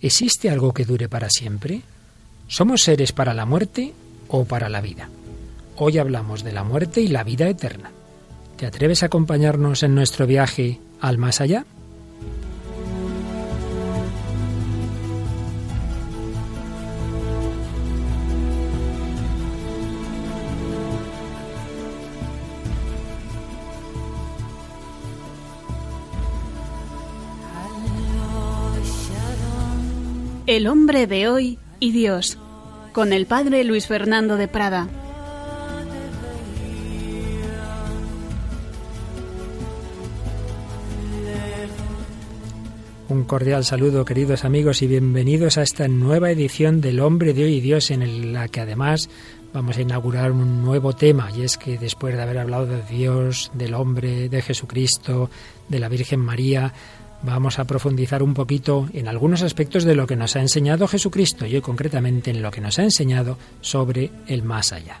¿Existe algo que dure para siempre? ¿Somos seres para la muerte o para la vida? Hoy hablamos de la muerte y la vida eterna. ¿Te atreves a acompañarnos en nuestro viaje al más allá? El hombre de hoy y Dios, con el padre Luis Fernando de Prada. Un cordial saludo, queridos amigos, y bienvenidos a esta nueva edición del Hombre de Hoy y Dios, en la que además vamos a inaugurar un nuevo tema, y es que después de haber hablado de Dios, del hombre, de Jesucristo, de la Virgen María, vamos a profundizar un poquito en algunos aspectos de lo que nos ha enseñado Jesucristo y hoy concretamente en lo que nos ha enseñado sobre el más allá.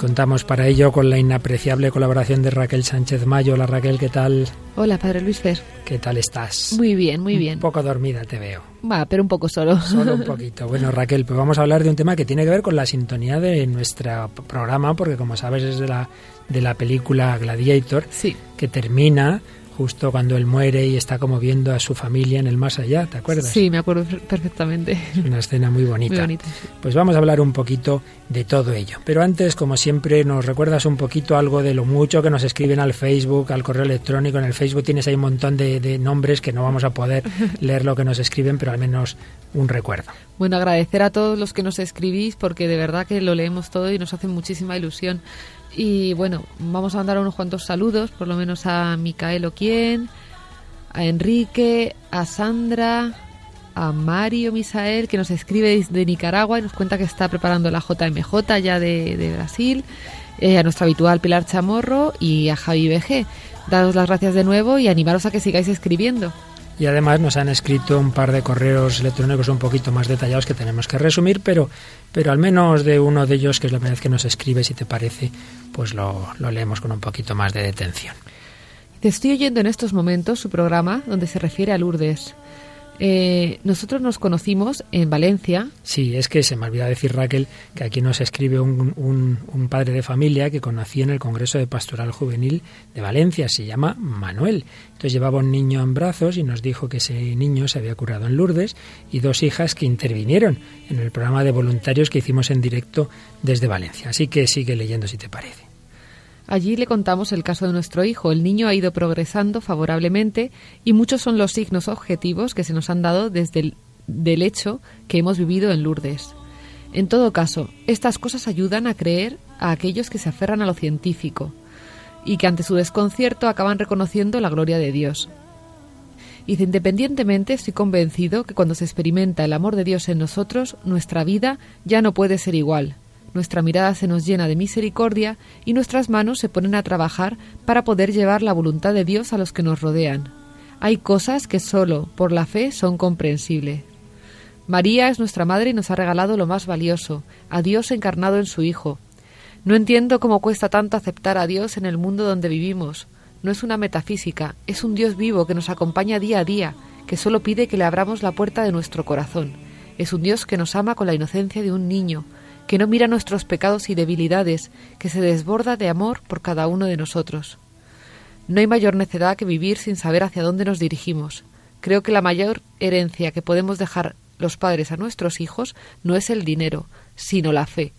Contamos para ello con la inapreciable colaboración de Raquel Sánchez Mayo. Hola Raquel, ¿qué tal? Hola, Padre Luis Fer. ¿Qué tal estás? Muy bien, muy bien. Un poco dormida te veo. Va, pero un poco solo. Solo un poquito. Bueno, Raquel, pues vamos a hablar de un tema que tiene que ver con la sintonía de nuestro programa, porque como sabes es de la de la película Gladiator, sí. que termina justo cuando él muere y está como viendo a su familia en el más allá, ¿te acuerdas? Sí, me acuerdo perfectamente. Es una escena muy bonita. Muy bonita Pues vamos a hablar un poquito de todo ello. Pero antes, como siempre, nos recuerdas un poquito algo de lo mucho que nos escriben al Facebook, al correo electrónico. En el Facebook tienes ahí un montón de, de nombres que no vamos a poder leer lo que nos escriben, pero al menos un recuerdo. Bueno, agradecer a todos los que nos escribís porque de verdad que lo leemos todo y nos hace muchísima ilusión. Y bueno, vamos a mandar unos cuantos saludos, por lo menos a Micael Oquien, a Enrique, a Sandra, a Mario Misael, que nos escribe desde Nicaragua y nos cuenta que está preparando la JMJ ya de, Brasil, eh, a nuestro habitual Pilar Chamorro y a Javi BG. Daros las gracias de nuevo y animaros a que sigáis escribiendo. Y además nos han escrito un par de correos electrónicos un poquito más detallados que tenemos que resumir, pero, pero al menos de uno de ellos, que es la primera vez que nos escribe, si te parece, pues lo, lo leemos con un poquito más de detención. Te estoy oyendo en estos momentos su programa donde se refiere a Lourdes. Eh, nosotros nos conocimos en Valencia. Sí, es que se me olvidó decir Raquel que aquí nos escribe un, un, un, padre de familia que conocí en el Congreso de Pastoral Juvenil de Valencia, se llama Manuel. Entonces llevaba un niño en brazos y nos dijo que ese niño se había curado en Lourdes y dos hijas que intervinieron en el programa de voluntarios que hicimos en directo desde Valencia. Así que sigue leyendo si te parece. Allí le contamos el caso de nuestro hijo. El niño ha ido progresando favorablemente y muchos son los signos objetivos que se nos han dado desde el hecho que hemos vivido en Lourdes. En todo caso, estas cosas ayudan a creer a aquellos que se aferran a lo científico y que ante su desconcierto acaban reconociendo la gloria de Dios. Y independientemente estoy convencido que cuando se experimenta el amor de Dios en nosotros, nuestra vida ya no puede ser igual, nuestra mirada se nos llena de misericordia y nuestras manos se ponen a trabajar para poder llevar la voluntad de Dios a los que nos rodean. Hay cosas que solo por la fe son comprensibles. María es nuestra madre y nos ha regalado lo más valioso, a Dios encarnado en su Hijo. No entiendo cómo cuesta tanto aceptar a Dios en el mundo donde vivimos. No es una metafísica, es un Dios vivo que nos acompaña día a día, que solo pide que le abramos la puerta de nuestro corazón. Es un Dios que nos ama con la inocencia de un niño, que no mira nuestros pecados y debilidades, que se desborda de amor por cada uno de nosotros. No hay mayor necedad que vivir sin saber hacia dónde nos dirigimos. Creo que la mayor herencia que podemos dejar los padres a nuestros hijos no es el dinero, sino la fe.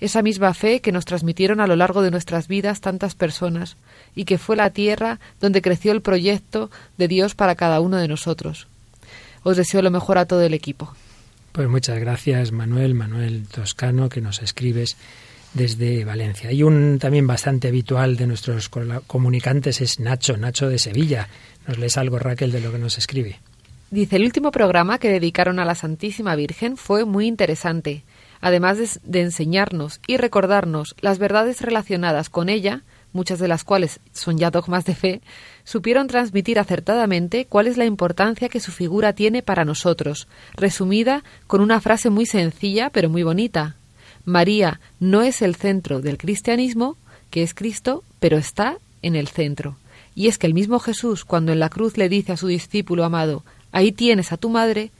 Esa misma fe que nos transmitieron a lo largo de nuestras vidas tantas personas y que fue la tierra donde creció el proyecto de Dios para cada uno de nosotros. Os deseo lo mejor a todo el equipo. Pues muchas gracias, Manuel, Manuel Toscano, que nos escribes desde Valencia. Y un también bastante habitual de nuestros comunicantes es Nacho, Nacho de Sevilla. ¿Nos lees algo, Raquel, de lo que nos escribe? Dice, el último programa que dedicaron a la Santísima Virgen fue muy interesante. Además de, de enseñarnos y recordarnos las verdades relacionadas con ella, muchas de las cuales son ya dogmas de fe, supieron transmitir acertadamente cuál es la importancia que su figura tiene para nosotros, resumida con una frase muy sencilla pero muy bonita. María no es el centro del cristianismo, que es Cristo, pero está en el centro. Y es que el mismo Jesús, cuando en la cruz le dice a su discípulo amado, ahí tienes a tu madre,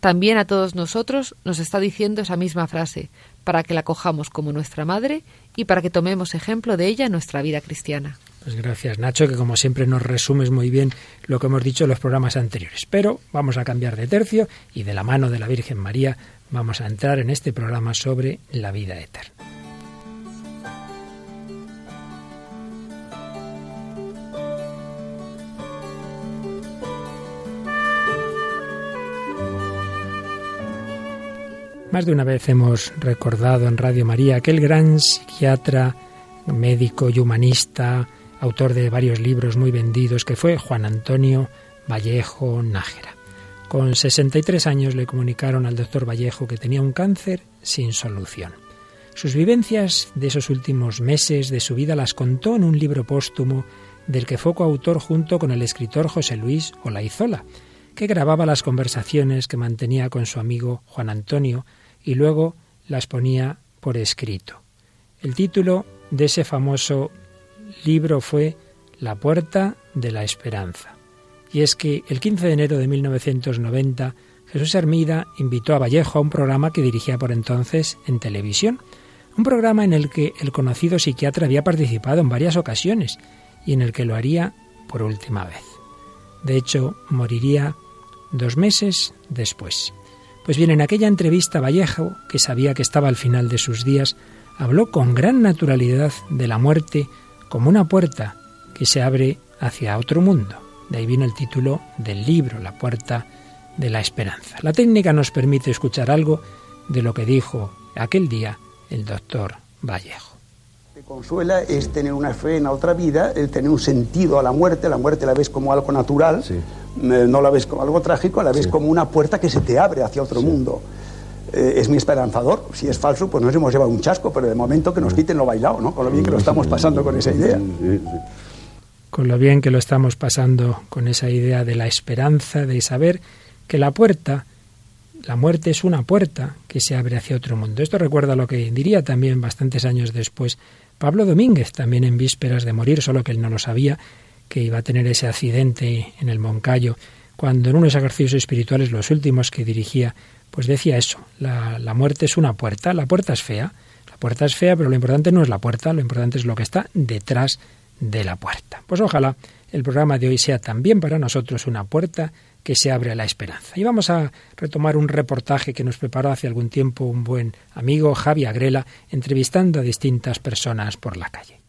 también a todos nosotros nos está diciendo esa misma frase, para que la cojamos como nuestra madre y para que tomemos ejemplo de ella en nuestra vida cristiana. Pues gracias Nacho, que como siempre nos resumes muy bien lo que hemos dicho en los programas anteriores. Pero vamos a cambiar de tercio y de la mano de la Virgen María vamos a entrar en este programa sobre la vida eterna. Más de una vez hemos recordado en Radio María aquel gran psiquiatra, médico y humanista, autor de varios libros muy vendidos, que fue Juan Antonio Vallejo Nájera. Con 63 años le comunicaron al doctor Vallejo que tenía un cáncer sin solución. Sus vivencias de esos últimos meses de su vida las contó en un libro póstumo del que fue coautor junto con el escritor José Luis Olaizola, que grababa las conversaciones que mantenía con su amigo Juan Antonio y luego las ponía por escrito. El título de ese famoso libro fue La puerta de la esperanza. Y es que el 15 de enero de 1990 Jesús Hermida invitó a Vallejo a un programa que dirigía por entonces en televisión, un programa en el que el conocido psiquiatra había participado en varias ocasiones y en el que lo haría por última vez. De hecho, moriría dos meses después. Pues bien, en aquella entrevista Vallejo, que sabía que estaba al final de sus días, habló con gran naturalidad de la muerte como una puerta que se abre hacia otro mundo. De ahí viene el título del libro, La puerta de la esperanza. La técnica nos permite escuchar algo de lo que dijo aquel día el doctor Vallejo. Te consuela es tener una fe en la otra vida, el tener un sentido a la muerte, la muerte la ves como algo natural, no la ves como algo trágico, la ves como una puerta que se te abre hacia otro mundo. Eh, es mi esperanzador. Si es falso, pues nos hemos llevado un chasco, pero de momento que nos quiten lo bailado, ¿no? Con lo bien que lo estamos pasando con esa idea. Con lo bien que lo estamos pasando con esa idea de la esperanza, de saber que la puerta, la muerte es una puerta que se abre hacia otro mundo. Esto recuerda lo que diría también bastantes años después Pablo Domínguez, también en vísperas de morir, solo que él no lo sabía, que iba a tener ese accidente en el Moncayo, cuando en unos ejercicios espirituales, los últimos que dirigía, pues decía eso, la, la muerte es una puerta, la puerta es fea, la puerta es fea, pero lo importante no es la puerta, lo importante es lo que está detrás de la puerta. Pues ojalá el programa de hoy sea también para nosotros una puerta que se abre a la esperanza. Y vamos a retomar un reportaje que nos preparó hace algún tiempo un buen amigo, Javi Agrela, entrevistando a distintas personas por la calle.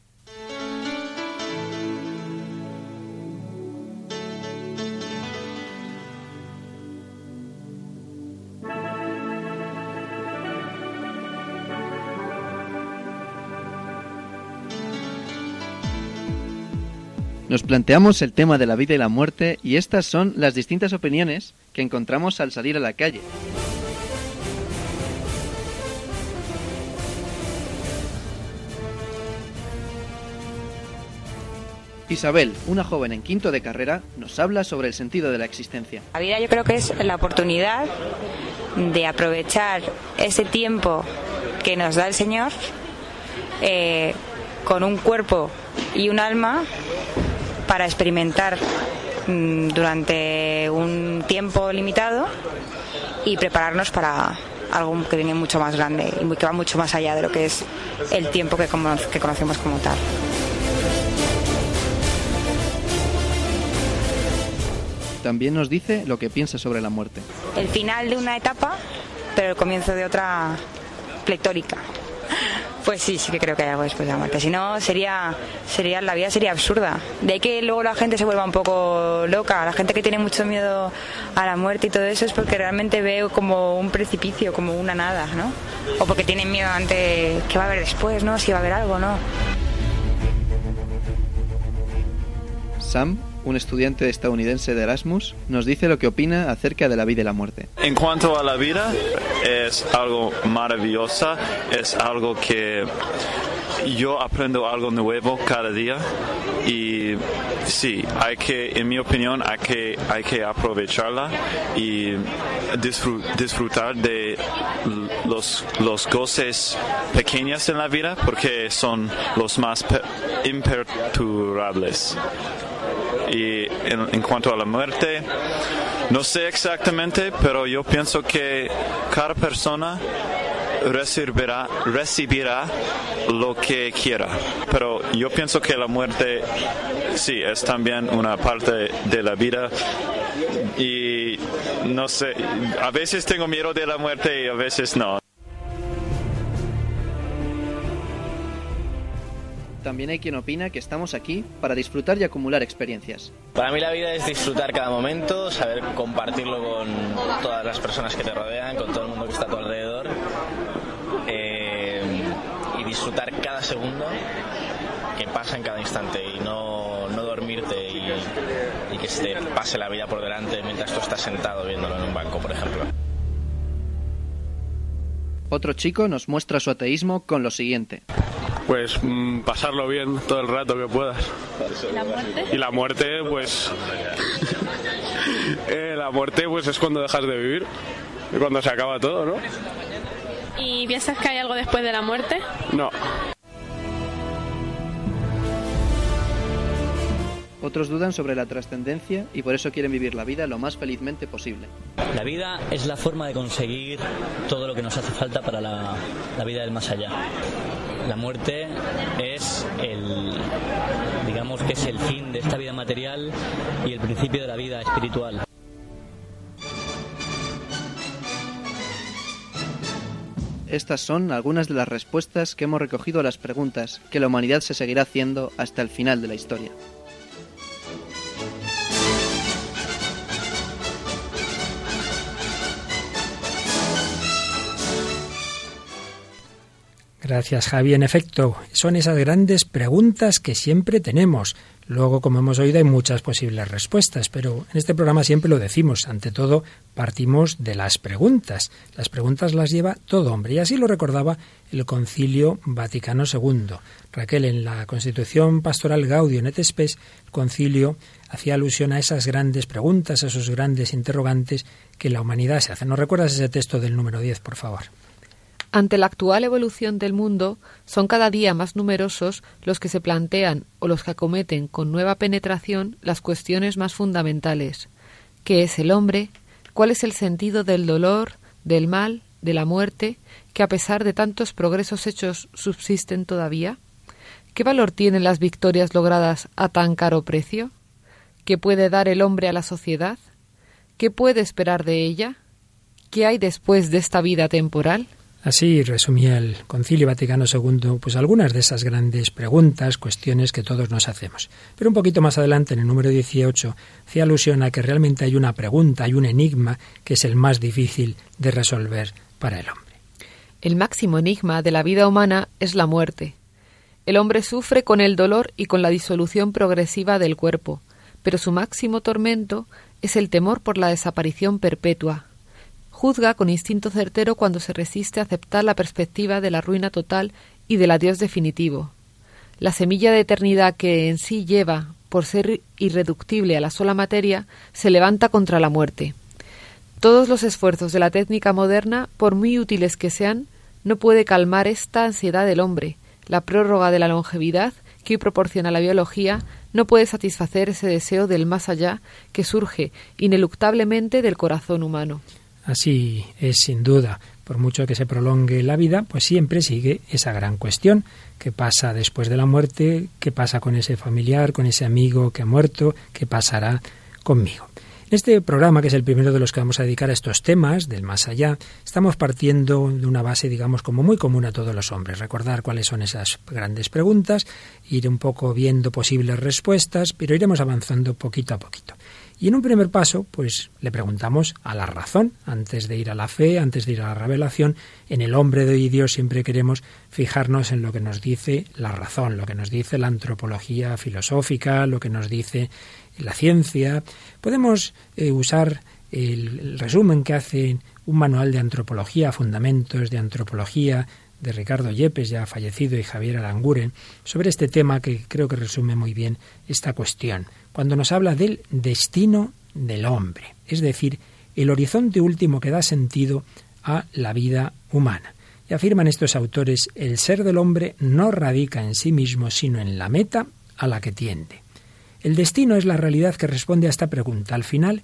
Nos planteamos el tema de la vida y la muerte y estas son las distintas opiniones que encontramos al salir a la calle. Isabel, una joven en quinto de carrera, nos habla sobre el sentido de la existencia. La vida yo creo que es la oportunidad de aprovechar ese tiempo que nos da el Señor eh, con un cuerpo y un alma para experimentar mm, durante un tiempo limitado y prepararnos para algo que viene mucho más grande y que va mucho más allá de lo que es el tiempo que, que conocemos como tal. También nos dice lo que piensa sobre la muerte. El final de una etapa, pero el comienzo de otra pletórica. Pues sí, sí que creo que hay algo después de la muerte. Si no, sería, sería, la vida sería absurda. De ahí que luego la gente se vuelva un poco loca. La gente que tiene mucho miedo a la muerte y todo eso es porque realmente ve como un precipicio, como una nada, ¿no? O porque tienen miedo ante qué va a haber después, ¿no? Si va a haber algo, ¿no? Sam un estudiante estadounidense de Erasmus, nos dice lo que opina acerca de la vida y la muerte. En cuanto a la vida, es algo maravilloso, es algo que yo aprendo algo nuevo cada día y sí, hay que, en mi opinión, hay que, hay que aprovecharla y disfrutar de los, los goces pequeños en la vida porque son los más imperturbables. Y en, cuanto a la muerte, no sé exactamente, pero yo pienso que cada persona recibirá, recibirá lo que quiera. Pero yo pienso que la muerte sí es también una parte de la vida y no sé, a veces tengo miedo de la muerte y a veces no. También hay quien opina que estamos aquí para disfrutar y acumular experiencias. Para mí la vida es disfrutar cada momento, saber compartirlo con todas las personas que te rodean, con todo el mundo que está a tu alrededor eh, y disfrutar cada segundo que pasa en cada instante y no, no dormirte y, y que se te pase la vida por delante mientras tú estás sentado viéndolo en un banco, por ejemplo. Otro chico nos muestra su ateísmo con lo siguiente pues mm, pasarlo bien todo el rato que puedas. ¿Y la muerte? Y la muerte, pues. Eh, la muerte, pues es cuando dejas de vivir. Y cuando se acaba todo, ¿no? ¿Y piensas que hay algo después de la muerte? No. Otros dudan sobre la trascendencia y por eso quieren vivir la vida lo más felizmente posible. La vida es la forma de conseguir todo lo que nos hace falta para la, la vida del más allá. La muerte es el, digamos que es el fin de esta vida material y el principio de la vida espiritual. Estas son algunas de las respuestas que hemos recogido a las preguntas que la humanidad se seguirá haciendo hasta el final de la historia. Gracias, Javi. En efecto, son esas grandes preguntas que siempre tenemos. Luego, como hemos oído, hay muchas posibles respuestas, pero en este programa siempre lo decimos. Ante todo, partimos de las preguntas. Las preguntas las lleva todo hombre. Y así lo recordaba el Concilio Vaticano II. Raquel, en la Constitución Pastoral Gaudium et Spes, el concilio hacía alusión a esas grandes preguntas, a esos grandes interrogantes que la humanidad se hace. ¿No recuerdas ese texto del número 10, por favor? Ante la actual evolución del mundo, son cada día más numerosos los que se plantean o los que acometen con nueva penetración las cuestiones más fundamentales. ¿Qué es el hombre? ¿Cuál es el sentido del dolor, del mal, de la muerte, que a pesar de tantos progresos hechos subsisten todavía? ¿Qué valor tienen las victorias logradas a tan caro precio? ¿Qué puede dar el hombre a la sociedad? ¿Qué puede esperar de ella? ¿Qué hay después de esta vida temporal? Así resumía el Concilio Vaticano II pues algunas de esas grandes preguntas, cuestiones que todos nos hacemos. Pero un poquito más adelante, en el número 18, hacía alusión a que realmente hay una pregunta, hay un enigma que es el más difícil de resolver para el hombre. El máximo enigma de la vida humana es la muerte. El hombre sufre con el dolor y con la disolución progresiva del cuerpo, pero su máximo tormento es el temor por la desaparición perpetua, juzga con instinto certero cuando se resiste a aceptar la perspectiva de la ruina total y del adiós definitivo. La semilla de eternidad que en sí lleva, por ser irreductible a la sola materia, se levanta contra la muerte. Todos los esfuerzos de la técnica moderna, por muy útiles que sean, no puede calmar esta ansiedad del hombre. La prórroga de la longevidad que hoy proporciona la biología no puede satisfacer ese deseo del más allá que surge ineluctablemente del corazón humano. Así es sin duda. Por mucho que se prolongue la vida, pues siempre sigue esa gran cuestión. ¿Qué pasa después de la muerte? ¿Qué pasa con ese familiar, con ese amigo que ha muerto? ¿Qué pasará conmigo? En este programa, que es el primero de los que vamos a dedicar a estos temas del más allá, estamos partiendo de una base, digamos, como muy común a todos los hombres. Recordar cuáles son esas grandes preguntas, ir un poco viendo posibles respuestas, pero iremos avanzando poquito a poquito. Y en un primer paso, pues le preguntamos a la razón, antes de ir a la fe, antes de ir a la revelación, en el hombre de hoy Dios siempre queremos fijarnos en lo que nos dice la razón, lo que nos dice la antropología filosófica, lo que nos dice la ciencia. Podemos eh, usar el, resumen que hace un manual de antropología, fundamentos de antropología, de Ricardo Yepes, ya fallecido, y Javier Aranguren, sobre este tema que creo que resume muy bien esta cuestión cuando nos habla del destino del hombre, es decir, el horizonte último que da sentido a la vida humana. Y afirman estos autores, el ser del hombre no radica en sí mismo, sino en la meta a la que tiende. El destino es la realidad que responde a esta pregunta. Al final,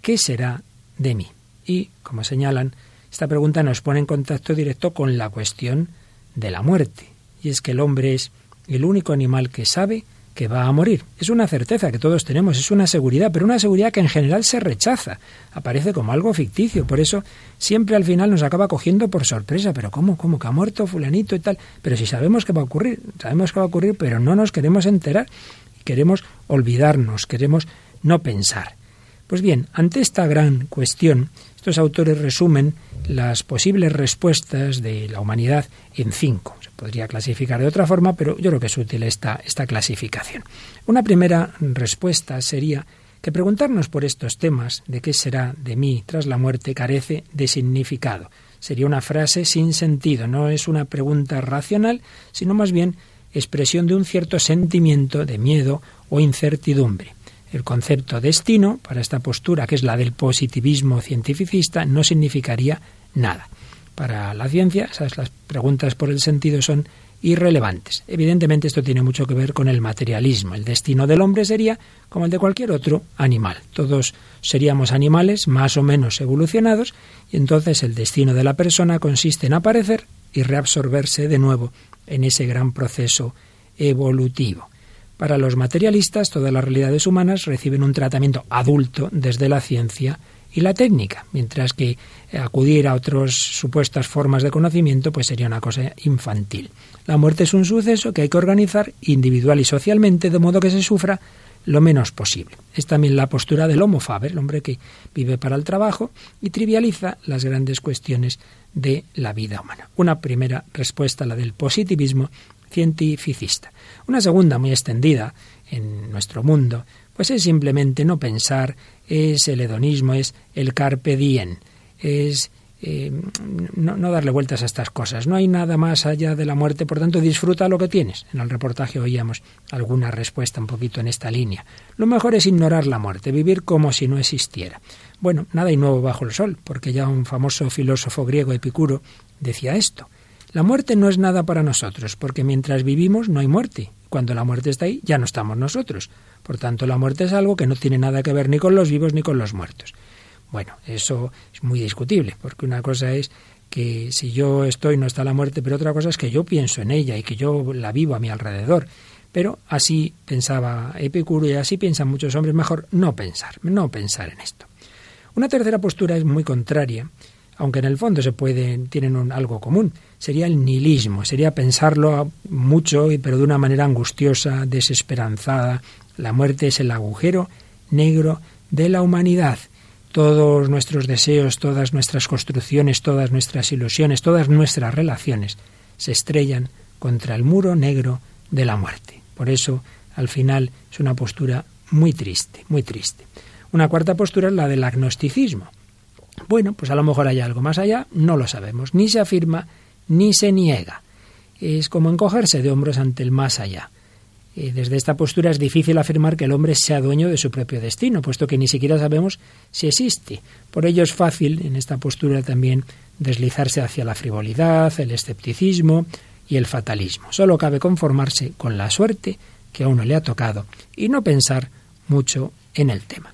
¿qué será de mí? Y, como señalan, esta pregunta nos pone en contacto directo con la cuestión de la muerte. Y es que el hombre es el único animal que sabe que va a morir. Es una certeza que todos tenemos, es una seguridad, pero una seguridad que en general se rechaza, aparece como algo ficticio, por eso siempre al final nos acaba cogiendo por sorpresa, pero ¿cómo? ¿Cómo? ¿Que ha muerto fulanito y tal? Pero si sabemos que va a ocurrir, sabemos que va a ocurrir, pero no nos queremos enterar, queremos olvidarnos, queremos no pensar. Pues bien, ante esta gran cuestión, estos autores resumen las posibles respuestas de la humanidad en cinco. Se podría clasificar de otra forma, pero yo creo que es útil esta, esta clasificación. Una primera respuesta sería que preguntarnos por estos temas de qué será de mí tras la muerte carece de significado. Sería una frase sin sentido, no es una pregunta racional, sino más bien expresión de un cierto sentimiento de miedo o incertidumbre. El concepto destino, para esta postura que es la del positivismo cientificista, no significaría nada. Para la ciencia, esas las preguntas por el sentido son irrelevantes. Evidentemente esto tiene mucho que ver con el materialismo. El destino del hombre sería como el de cualquier otro animal. Todos seríamos animales más o menos evolucionados y entonces el destino de la persona consiste en aparecer y reabsorberse de nuevo en ese gran proceso evolutivo. Para los materialistas, todas las realidades humanas reciben un tratamiento adulto desde la ciencia y la técnica, mientras que acudir a otras supuestas formas de conocimiento pues sería una cosa infantil. La muerte es un suceso que hay que organizar individual y socialmente de modo que se sufra lo menos posible. Es también la postura del homo faber, el hombre que vive para el trabajo y trivializa las grandes cuestiones de la vida humana. Una primera respuesta, la del positivismo cientificista. Una segunda, muy extendida en nuestro mundo, pues es simplemente no pensar, es el hedonismo, es el carpe diem, es eh, no, no, darle vueltas a estas cosas. No hay nada más allá de la muerte, por tanto disfruta lo que tienes. En el reportaje oíamos alguna respuesta un poquito en esta línea. Lo mejor es ignorar la muerte, vivir como si no existiera. Bueno, nada hay nuevo bajo el sol, porque ya un famoso filósofo griego Epicuro decía esto. La muerte no es nada para nosotros, porque mientras vivimos no hay muerte. Cuando la muerte está ahí, ya no estamos nosotros. Por tanto, la muerte es algo que no tiene nada que ver ni con los vivos ni con los muertos. Bueno, eso es muy discutible, porque una cosa es que si yo estoy no está la muerte, pero otra cosa es que yo pienso en ella y que yo la vivo a mi alrededor. Pero así pensaba Epicuro y así piensan muchos hombres, mejor no pensar, no pensar en esto. Una tercera postura es muy contraria, aunque en el fondo se pueden, tienen un, algo común, sería el nihilismo, sería pensarlo mucho, pero de una manera angustiosa, desesperanzada. La muerte es el agujero negro de la humanidad. Todos nuestros deseos, todas nuestras construcciones, todas nuestras ilusiones, todas nuestras relaciones se estrellan contra el muro negro de la muerte. Por eso, al final, es una postura muy triste, muy triste. Una cuarta postura es la del agnosticismo bueno, pues a lo mejor hay algo más allá, no lo sabemos, ni se afirma ni se niega. Es como encogerse de hombros ante el más allá. Eh, desde esta postura es difícil afirmar que el hombre sea dueño de su propio destino, puesto que ni siquiera sabemos si existe. Por ello es fácil en esta postura también deslizarse hacia la frivolidad, el escepticismo y el fatalismo. Solo cabe conformarse con la suerte que a uno le ha tocado y no pensar mucho en el tema.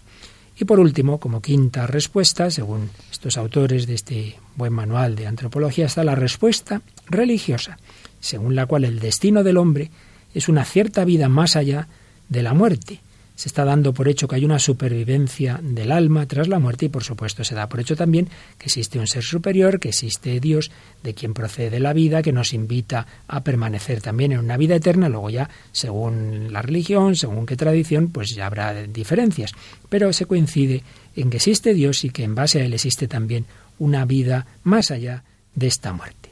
Y por último, como quinta respuesta, según estos autores de este buen manual de antropología, está la respuesta religiosa, según la cual el destino del hombre es una cierta vida más allá de la muerte, se está dando por hecho que hay una supervivencia del alma tras la muerte y por supuesto se da por hecho también que existe un ser superior, que existe Dios, de quien procede la vida, que nos invita a permanecer también en una vida eterna, luego ya según la religión, según qué tradición, pues ya habrá diferencias, pero se coincide en que existe Dios y que en base a él existe también una vida más allá de esta muerte.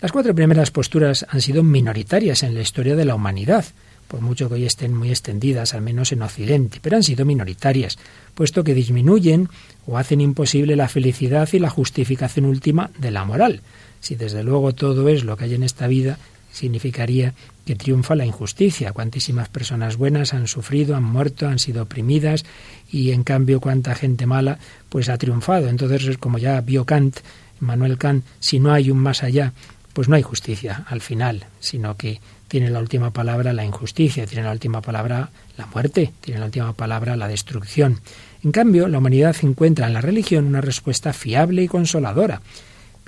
Las cuatro primeras posturas han sido minoritarias en la historia de la humanidad por mucho que hoy estén muy extendidas, al menos en Occidente, pero han sido minoritarias, puesto que disminuyen o hacen imposible la felicidad y la justificación última de la moral. Si desde luego todo es lo que hay en esta vida, significaría que triunfa la injusticia. Cuantísimas personas buenas han sufrido, han muerto, han sido oprimidas y en cambio cuánta gente mala pues ha triunfado. Entonces, como ya vio Kant, Manuel Kant, si no hay un más allá, pues no hay justicia al final, sino que tiene la última palabra la injusticia, tiene la última palabra la muerte, tiene la última palabra la destrucción. En cambio, la humanidad encuentra en la religión una respuesta fiable y consoladora.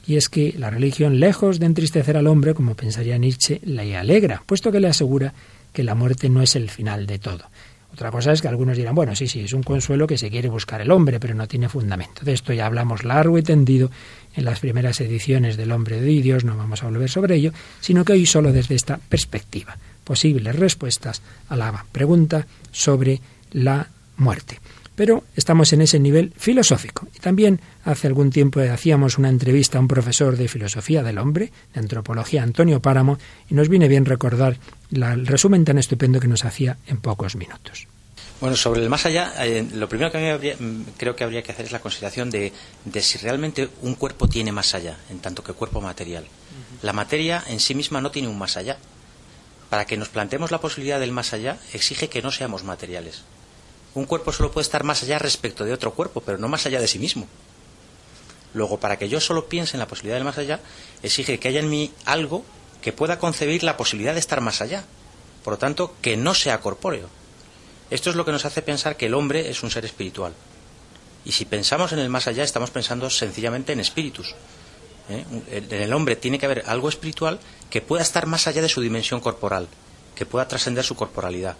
Y es que la religión, lejos de entristecer al hombre, como pensaría Nietzsche, le alegra, puesto que le asegura que la muerte no es el final de todo. Otra cosa es que algunos dirán, bueno, sí, sí, es un consuelo que se quiere buscar el hombre, pero no tiene fundamento. De esto ya hablamos largo y tendido en las primeras ediciones del Hombre de Dios, no vamos a volver sobre ello, sino que hoy solo desde esta perspectiva, posibles respuestas a la pregunta sobre la muerte. Pero estamos en ese nivel filosófico. Y también hace algún tiempo hacíamos una entrevista a un profesor de filosofía del hombre, de antropología, Antonio Páramo, y nos viene bien recordar el resumen tan estupendo que nos hacía en pocos minutos. Bueno, sobre el más allá, eh, lo primero que mm, creo que habría que hacer es la consideración de, si realmente un cuerpo tiene más allá, en tanto que cuerpo material. La materia en sí misma no tiene un más allá. Para que nos planteemos la posibilidad del más allá, exige que no seamos materiales. Un cuerpo solo puede estar más allá respecto de otro cuerpo, pero no más allá de sí mismo. Luego, para que yo solo piense en la posibilidad del más allá, exige que haya en mí algo que pueda concebir la posibilidad de estar más allá. Por lo tanto, que no sea corpóreo. Esto es lo que nos hace pensar que el hombre es un ser espiritual. Y si pensamos en el más allá, estamos pensando sencillamente en espíritus. ¿eh? En el hombre tiene que haber algo espiritual que pueda estar más allá de su dimensión corporal, que pueda trascender su corporalidad.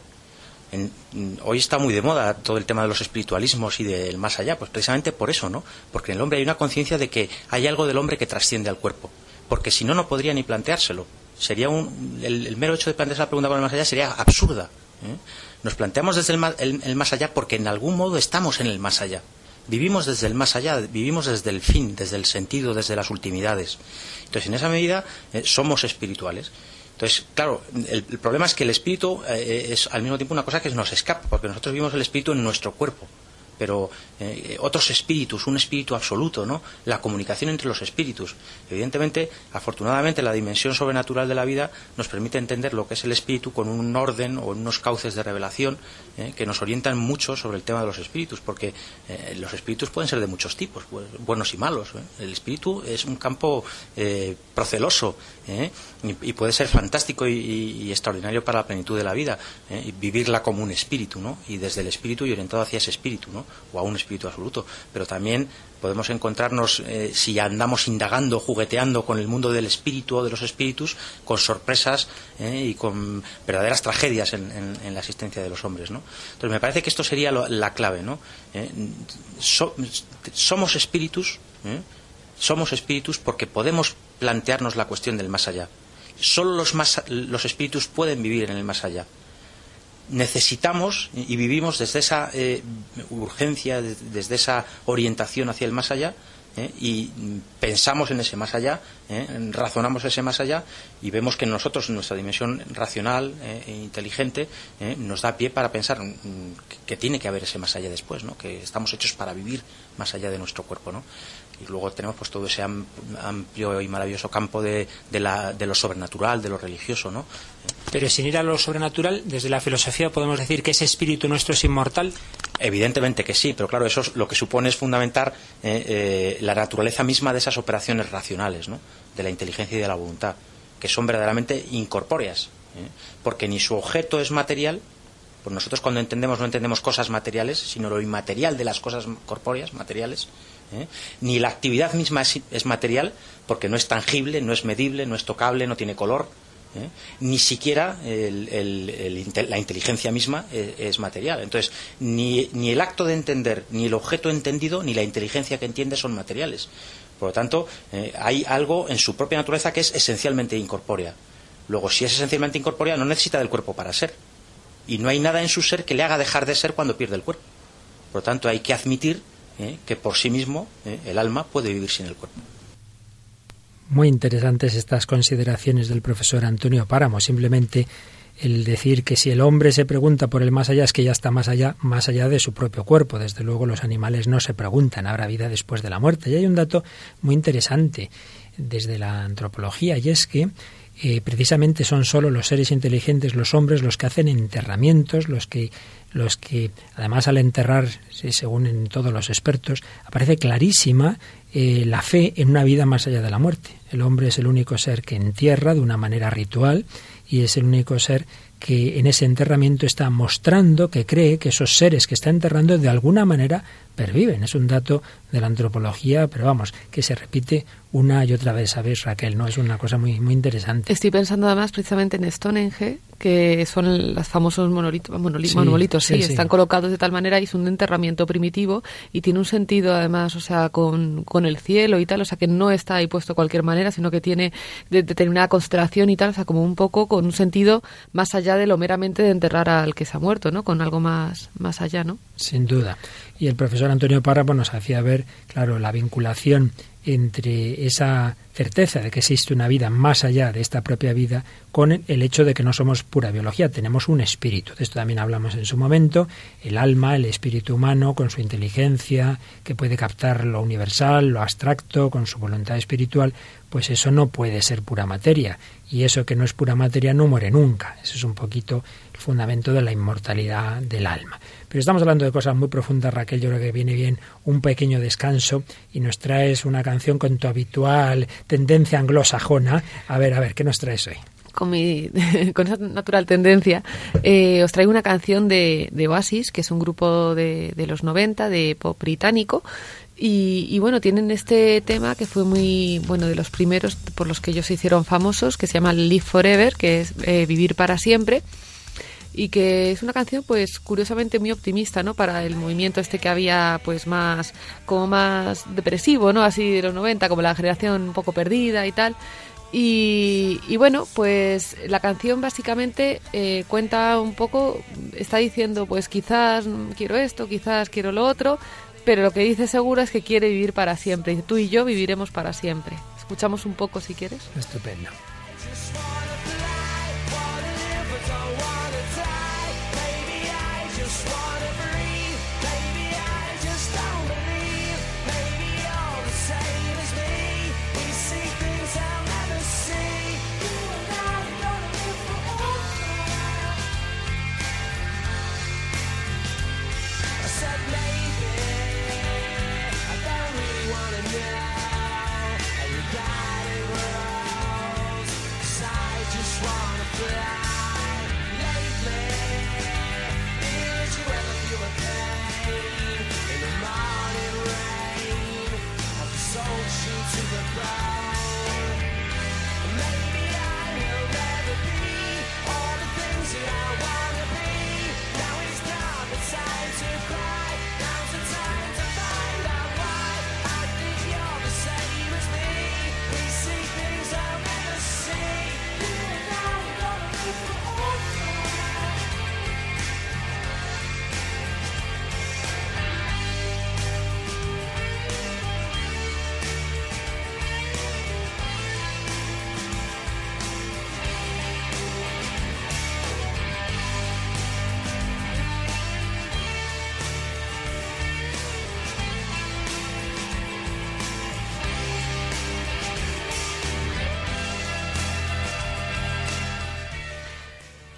Hoy está muy de moda todo el tema de los espiritualismos y del más allá, pues precisamente por eso, ¿no? Porque en el hombre hay una conciencia de que hay algo del hombre que trasciende al cuerpo, porque si no, no podría ni planteárselo. Sería un, el, mero hecho de plantearse la pregunta con el más allá sería absurda. ¿eh? Nos planteamos desde el más, allá porque en algún modo estamos en el más allá. Vivimos desde el más allá, vivimos desde el fin, desde el sentido, desde las ultimidades. Entonces, en esa medida, eh, somos espirituales. Entonces, claro, el, problema es que el espíritu eh, es al mismo tiempo una cosa que nos escapa, porque nosotros vivimos el espíritu en nuestro cuerpo pero eh, otros espíritus, un espíritu absoluto, ¿no? La comunicación entre los espíritus. Evidentemente, afortunadamente, la dimensión sobrenatural de la vida nos permite entender lo que es el espíritu con un orden o unos cauces de revelación ¿eh? que nos orientan mucho sobre el tema de los espíritus, porque los espíritus pueden ser de muchos tipos, pues, buenos y malos. El espíritu es un campo proceloso y, puede ser fantástico y, extraordinario para la plenitud de la vida, y vivirla como un espíritu, ¿no? Y desde el espíritu y orientado hacia ese espíritu, ¿no? o a un espíritu absoluto, pero también podemos encontrarnos, eh, si andamos indagando, jugueteando con el mundo del espíritu o de los espíritus, con sorpresas eh, y con verdaderas tragedias en, la existencia de los hombres. ¿no? Entonces, me parece que esto sería la clave. ¿no? Eh, somos espíritus, somos espíritus porque podemos plantearnos la cuestión del más allá. Solo los, más, los espíritus pueden vivir en el más allá necesitamos y vivimos desde esa eh, urgencia, desde esa orientación hacia el más allá, ¿eh? y pensamos en ese más allá, ¿eh? razonamos ese más allá y vemos que nosotros, nuestra dimensión racional e inteligente, nos da pie para pensar mm, que, tiene que haber ese más allá después, ¿no? que estamos hechos para vivir más allá de nuestro cuerpo. ¿no? Y luego tenemos pues todo ese amplio y maravilloso campo de, lo sobrenatural, de lo religioso, ¿no? Pero sin ir a lo sobrenatural, desde la filosofía podemos decir que ese espíritu nuestro es inmortal. Evidentemente que sí, pero claro, eso lo que supone es fundamentar eh, eh, la naturaleza misma de esas operaciones racionales, ¿no? De la inteligencia y de la voluntad, que son verdaderamente incorpóreas, ¿eh? porque ni su objeto es material, pues nosotros cuando entendemos no entendemos cosas materiales, sino lo inmaterial de las cosas corpóreas, materiales, ¿eh? Ni la actividad misma es, material, porque no es tangible, no es medible, no es tocable, no tiene color. ¿eh? Ni siquiera la inteligencia misma e, es, material. Entonces, ni, el acto de entender, ni el objeto entendido, ni la inteligencia que entiende son materiales. Por lo tanto, eh, hay algo en su propia naturaleza que es esencialmente incorpórea. Luego, si es esencialmente incorpórea, no necesita del cuerpo para ser. Y no hay nada en su ser que le haga dejar de ser cuando pierde el cuerpo. Por lo tanto, hay que admitir ¿eh? que por sí mismo ¿eh? el alma puede vivir sin el cuerpo. Muy interesantes estas consideraciones del profesor Antonio Páramo. Simplemente el decir que si el hombre se pregunta por el más allá es que ya está más allá, más allá de su propio cuerpo. Desde luego los animales no se preguntan, ¿habrá vida después de la muerte? Y hay un dato muy interesante desde la antropología y es que eh, precisamente son solo los seres inteligentes, los hombres, los que hacen enterramientos, los que los que además al enterrar, según en todos los expertos, aparece clarísima eh, la fe en una vida más allá de la muerte. El hombre es el único ser que entierra de una manera ritual y es el único ser que en ese enterramiento está mostrando que cree que esos seres que está enterrando de alguna manera perviven. Es un dato de la antropología, pero vamos, que se repite una y otra vez, ¿sabes, Raquel? ¿No? Es una cosa muy, muy interesante. Estoy pensando además precisamente en Stonehenge, que son los famosos monolitos, monolitos, sí, están colocados de tal manera y es un enterramiento primitivo y tiene un sentido además, o sea, con, con el cielo y tal, o sea, que no está ahí puesto de cualquier manera, sino que tiene determinada constelación y tal, o sea, como un poco con un sentido más allá de lo meramente de enterrar al que se ha muerto, ¿no? Con algo más, más allá, ¿no? Sin duda. Y el profesor Antonio Párrafo nos hacía ver, claro, la vinculación entre esa certeza de que existe una vida más allá de esta propia vida con el hecho de que no somos pura biología, tenemos un espíritu. De esto también hablamos en su momento, el alma, el espíritu humano con su inteligencia, que puede captar lo universal, lo abstracto, con su voluntad espiritual, pues eso no puede ser pura materia. Y eso que no es pura materia no muere nunca. Ese es un poquito el fundamento de la inmortalidad del alma. Pero estamos hablando de cosas muy profundas, Raquel. Yo creo que viene bien un pequeño descanso y nos traes una canción con tu habitual tendencia anglosajona. A ver, a ver, ¿qué nos traes hoy? Con, mi, con esa natural tendencia, eh, os traigo una canción de, Oasis, que es un grupo de, de los 90 de pop británico, y, bueno, tienen este tema que fue muy, bueno, de los primeros por los que ellos se hicieron famosos, que se llama Live Forever, que es eh, Vivir para siempre y que es una canción pues curiosamente muy optimista no para el movimiento este que había pues más como más depresivo no así de los 90 como la generación un poco perdida y tal. Y, bueno pues la canción básicamente eh, cuenta un poco está diciendo pues quizás quiero esto quizás quiero lo otro pero lo que dice seguro es que quiere vivir para siempre. Y tú y yo viviremos para siempre. Escuchamos un poco si quieres. Estupendo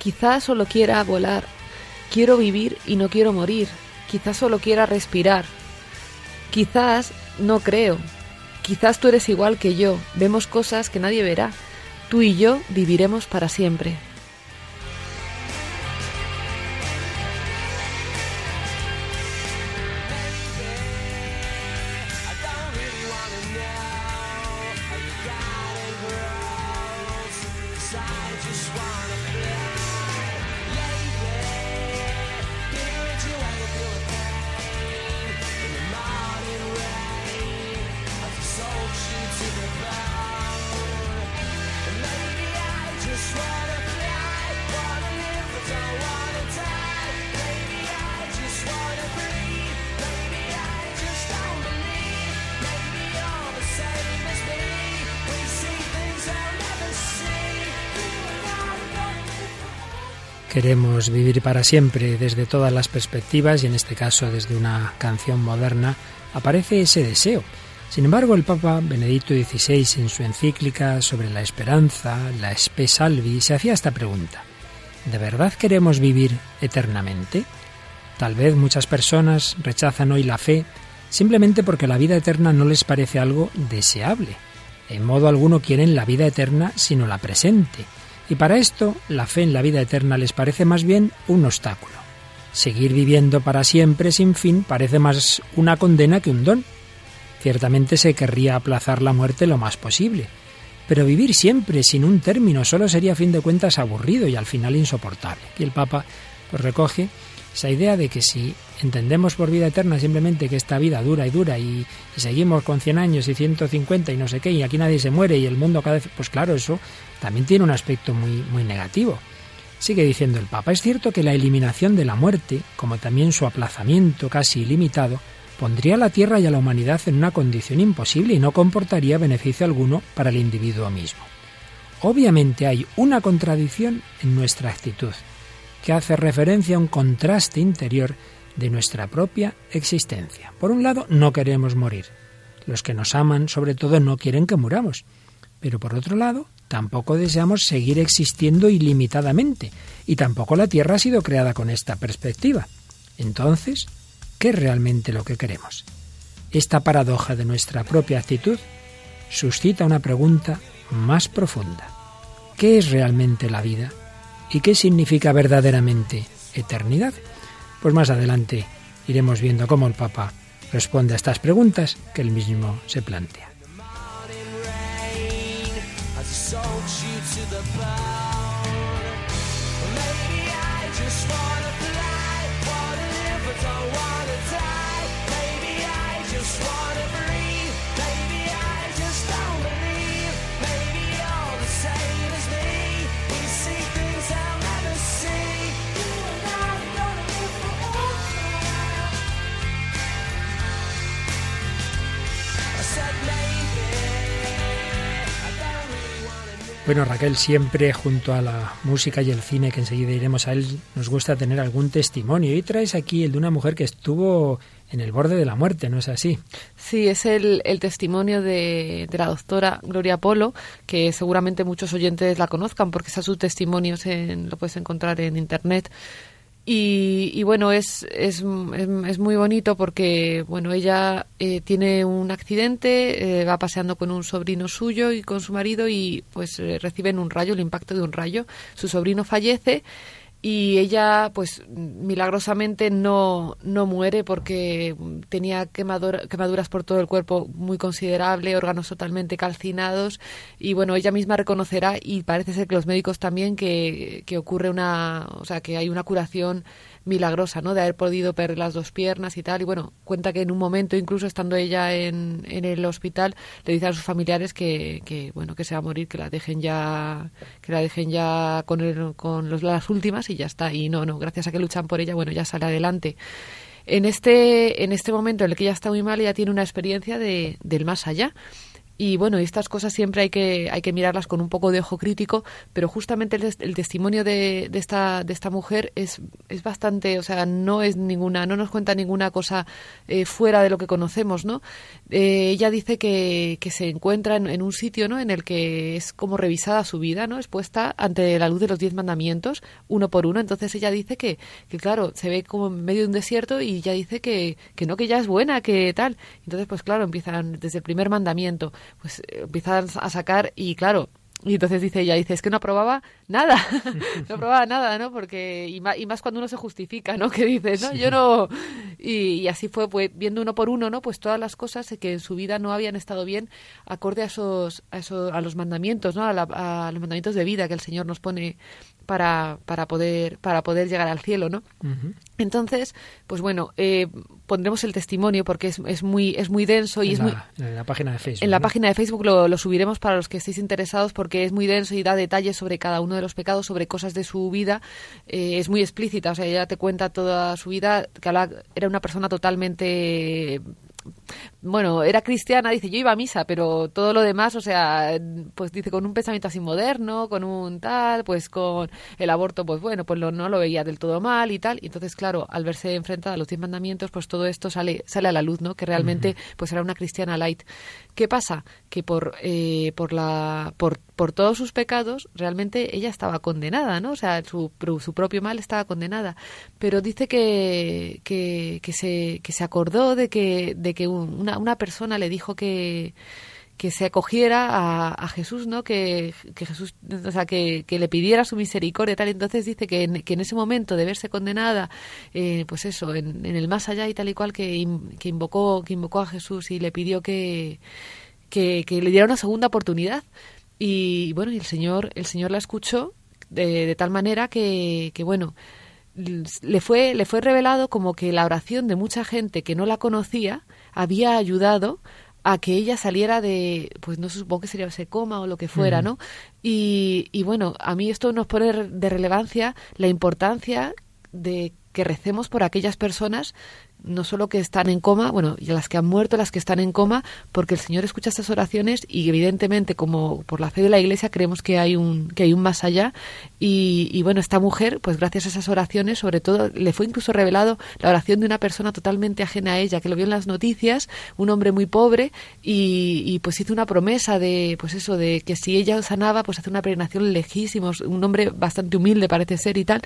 Quizás solo quiera volar. Quiero vivir y no quiero morir. Quizás solo quiera respirar. Quizás no creo. Quizás tú eres igual que yo. Vemos cosas que nadie verá. Tú y yo viviremos para siempre. Queremos vivir para siempre desde todas las perspectivas y en este caso desde una canción moderna, aparece ese deseo. Sin embargo, el Papa Benedicto XVI en su encíclica sobre la esperanza, la Spe Salvi, se hacía esta pregunta. ¿De verdad queremos vivir eternamente? Tal vez muchas personas rechazan hoy la fe simplemente porque la vida eterna no les parece algo deseable. En modo alguno quieren la vida eterna sino la presente Y para esto, la fe en la vida eterna les parece más bien un obstáculo. Seguir viviendo para siempre sin fin parece más una condena que un don. Ciertamente se querría aplazar la muerte lo más posible, pero vivir siempre sin un término solo sería a fin de cuentas aburrido y al final insoportable. Y el Papa pues recoge esa idea de que si entendemos por vida eterna simplemente que esta vida dura y dura y, seguimos con 100 años y 150 y no sé qué y aquí nadie se muere y el mundo cada vez pues claro eso también tiene un aspecto muy muy negativo. Sigue diciendo el Papa es cierto que la eliminación de la muerte como también su aplazamiento casi ilimitado pondría a la Tierra y a la humanidad en una condición imposible y no comportaría beneficio alguno para el individuo mismo. Obviamente hay una contradicción en nuestra actitud que hace referencia a un contraste interior de nuestra propia existencia. Por un lado, no queremos morir. Los que nos aman, sobre todo, no quieren que muramos. Pero por otro lado, tampoco deseamos seguir existiendo ilimitadamente, y tampoco la Tierra ha sido creada con esta perspectiva. Entonces, ¿qué es realmente lo que queremos? Esta paradoja de nuestra propia actitud suscita una pregunta más profunda. ¿Qué es realmente la vida? ¿Y qué significa verdaderamente eternidad? Pues más adelante iremos viendo cómo el Papa responde a estas preguntas que él mismo se plantea. Bueno, Raquel, siempre junto a la música y el cine, que enseguida iremos a él, nos gusta tener algún testimonio. Y traes aquí el de una mujer que estuvo en el borde de la muerte, ¿no es así? Sí, es el, el testimonio de, la doctora Gloria Polo, que seguramente muchos oyentes la conozcan porque está su testimonio, en, lo puedes encontrar en Internet. Y, y, bueno, es, es, es, muy bonito porque bueno ella eh, tiene un accidente, eh, va paseando con un sobrino suyo y con su marido y pues eh, reciben un rayo, el impacto de un rayo. Su sobrino fallece y ella pues milagrosamente no, no muere porque tenía quemadura, quemaduras por todo el cuerpo muy considerable, órganos totalmente calcinados y bueno, ella misma reconocerá y parece ser que los médicos también que, que ocurre una, o sea, que hay una curación milagrosa, ¿no? De haber podido perder las dos piernas y tal. Y bueno, cuenta que en un momento, incluso estando ella en, en el hospital, le dice a sus familiares que, que, bueno, que se va a morir, que la dejen ya, que la dejen ya con, el, con los, las últimas y ya está. Y no, no, gracias a que luchan por ella, bueno, ya sale adelante. En este, en este momento en el que ella está muy mal, ella tiene una experiencia de, del más allá. Y bueno, estas cosas siempre hay que, hay que mirarlas con un poco de ojo crítico, pero justamente el, el testimonio de, esta, de esta mujer es, es bastante, o sea, no es ninguna, no nos cuenta ninguna cosa eh, fuera de lo que conocemos, ¿no? Eh, ella dice que, que se encuentra en, en, un sitio, ¿no? En el que es como revisada su vida, ¿no? Expuesta ante la luz de los diez mandamientos, uno por uno. Entonces ella dice que, que claro, se ve como en medio de un desierto y ella dice que, que no, que ya es buena, que tal. Entonces, pues claro, empiezan desde el primer mandamiento pues empiezan a sacar y claro, y entonces dice ella, dice, es que no aprobaba nada, no aprobaba nada, ¿no? Porque, y más, y más, cuando uno se justifica, ¿no? Que dice, no, sí. yo no... Y, y, así fue, pues, viendo uno por uno, ¿no? Pues todas las cosas que en su vida no habían estado bien acorde a esos, a, esos, a los mandamientos, ¿no? A, la, a los mandamientos de vida que el Señor nos pone para, para, poder, para poder llegar al cielo, ¿no? Uh -huh. Entonces, pues bueno, eh, pondremos el testimonio porque es, es, muy, es muy denso y en es la, muy... En la página de Facebook. En la ¿no? página de Facebook lo, lo, subiremos para los que estéis interesados porque es muy denso y da detalles sobre cada uno de los pecados, sobre cosas de su vida. Eh, es muy explícita, o sea, ella te cuenta toda su vida, que era una persona totalmente bueno, era cristiana, dice, yo iba a misa, pero todo lo demás, o sea, pues dice, con un pensamiento así moderno, con un tal, pues con el aborto, pues bueno, pues lo, no lo veía del todo mal y tal. Y entonces, claro, al verse enfrentada a los diez mandamientos, pues todo esto sale, sale a la luz, ¿no? Que realmente, uh -huh. pues era una cristiana light. ¿Qué pasa? Que por, eh, por la, por, por todos sus pecados, realmente ella estaba condenada, ¿no? O sea, su, su propio mal estaba condenada. Pero dice que, que, que, se, que se acordó de que, de que una, una persona le dijo que que se acogiera a, Jesús, ¿no? Que, que Jesús, o sea, que, que, le pidiera su misericordia, tal. Entonces dice que en, que en ese momento de verse condenada, eh, pues eso, en, en, el más allá y tal y cual, que, in, que invocó, que invocó a Jesús y le pidió que, que, que, le diera una segunda oportunidad. Y bueno, y el Señor, el Señor la escuchó de, de tal manera que, que bueno, le fue, le fue revelado como que la oración de mucha gente que no la conocía había ayudado a que ella saliera de, pues no supongo que sería ese coma o lo que fuera, ¿no? Y, y bueno, a mí esto nos pone de relevancia la importancia de que recemos por aquellas personas no solo que están en coma, bueno, y las que han muerto, las que están en coma, porque el Señor escucha estas oraciones y evidentemente como por la fe de la Iglesia creemos que hay un que hay un más allá. Y, bueno, esta mujer, pues gracias a esas oraciones, sobre todo le fue incluso revelado la oración de una persona totalmente ajena a ella, que lo vio en las noticias, un hombre muy pobre y, y pues hizo una promesa de pues eso de que si ella sanaba, pues hace una peregrinación lejísimos, un hombre bastante humilde parece ser y tal,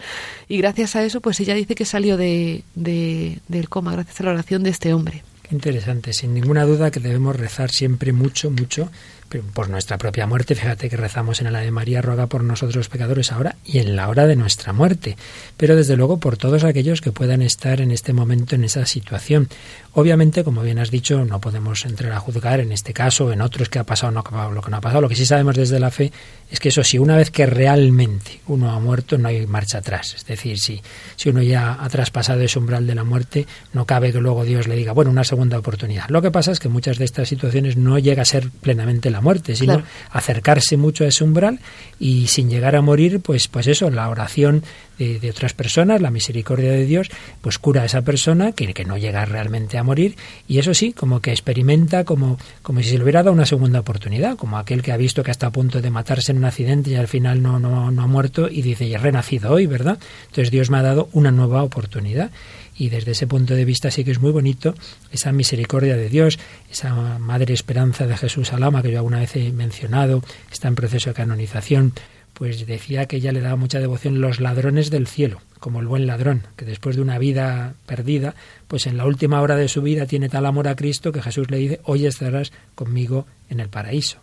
y gracias a eso pues ella dice que salió de, de del coma gracias a la oración de este hombre. Qué interesante, sin ninguna duda que debemos rezar siempre mucho, mucho por nuestra propia muerte. Fíjate que rezamos en la de María, ruega por nosotros pecadores ahora y en la hora de nuestra muerte. Pero desde luego por todos aquellos que puedan estar en este momento en esa situación. Obviamente, como bien has dicho, no podemos entrar a juzgar en este caso en otros que ha pasado no ha pasado lo que no ha pasado. Lo que sí sabemos desde la fe es que eso sí, una vez que realmente uno ha muerto, no hay marcha atrás. Es decir, si, si uno ya ha traspasado ese umbral de la muerte, no cabe que luego Dios le diga, bueno, una segunda oportunidad. Lo que pasa es que muchas de estas situaciones no llega a ser plenamente la muerte, sino claro. acercarse mucho a ese umbral y sin llegar a morir, pues, pues eso, la oración de, otras personas, la misericordia de Dios, pues cura a esa persona que, que, no llega realmente a morir y eso sí, como que experimenta como, como si se le hubiera dado una segunda oportunidad, como aquel que ha visto que está a punto de matarse en un accidente y al final no, no, no ha muerto y dice, y he renacido hoy, ¿verdad? Entonces Dios me ha dado una nueva oportunidad y desde ese punto de vista sí que es muy bonito esa misericordia de Dios, esa madre esperanza de Jesús Alama que yo alguna vez he mencionado, está en proceso de canonización, pues decía que ella le daba mucha devoción los ladrones del cielo, como el buen ladrón, que después de una vida perdida, pues en la última hora de su vida tiene tal amor a Cristo que Jesús le dice, hoy estarás conmigo en el paraíso.